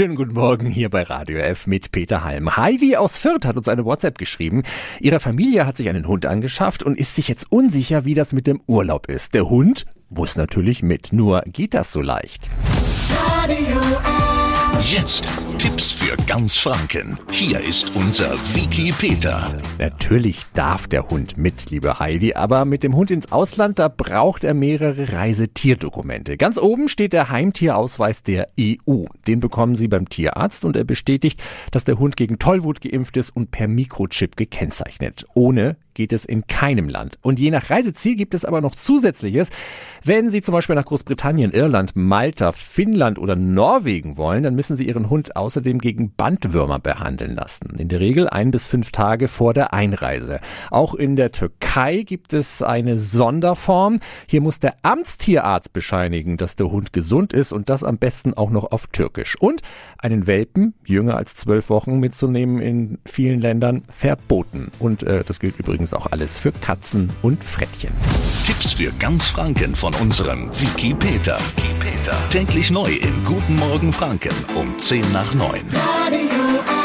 Schönen guten Morgen hier bei Radio F mit Peter Halm. Heidi aus Fürth hat uns eine WhatsApp geschrieben. Ihre Familie hat sich einen Hund angeschafft und ist sich jetzt unsicher, wie das mit dem Urlaub ist. Der Hund muss natürlich mit, nur geht das so leicht. Radio F. Jetzt Tipps für ganz Franken. Hier ist unser Wiki Peter. Natürlich darf der Hund mit, liebe Heidi, aber mit dem Hund ins Ausland, da braucht er mehrere Reisetierdokumente. Ganz oben steht der Heimtierausweis der EU. Den bekommen Sie beim Tierarzt und er bestätigt, dass der Hund gegen Tollwut geimpft ist und per Mikrochip gekennzeichnet. Ohne geht es in keinem Land. Und je nach Reiseziel gibt es aber noch Zusätzliches. Wenn Sie zum Beispiel nach Großbritannien, Irland, Malta, Finnland oder Norwegen wollen, dann müssen Sie Ihren Hund außerdem gegen Bandwürmer behandeln lassen. In der Regel ein bis fünf Tage vor der Einreise. Auch in der Türkei gibt es eine Sonderform. Hier muss der Amtstierarzt bescheinigen, dass der Hund gesund ist und das am besten auch noch auf Türkisch. Und einen Welpen, jünger als zwölf Wochen, mitzunehmen in vielen Ländern verboten. Und äh, das gilt übrigens auch alles für Katzen und Frettchen. Tipps für ganz Franken von unserem Wiki Peter. Wiki Peter. Täglich neu in Guten Morgen Franken um 10 nach 9. Radio.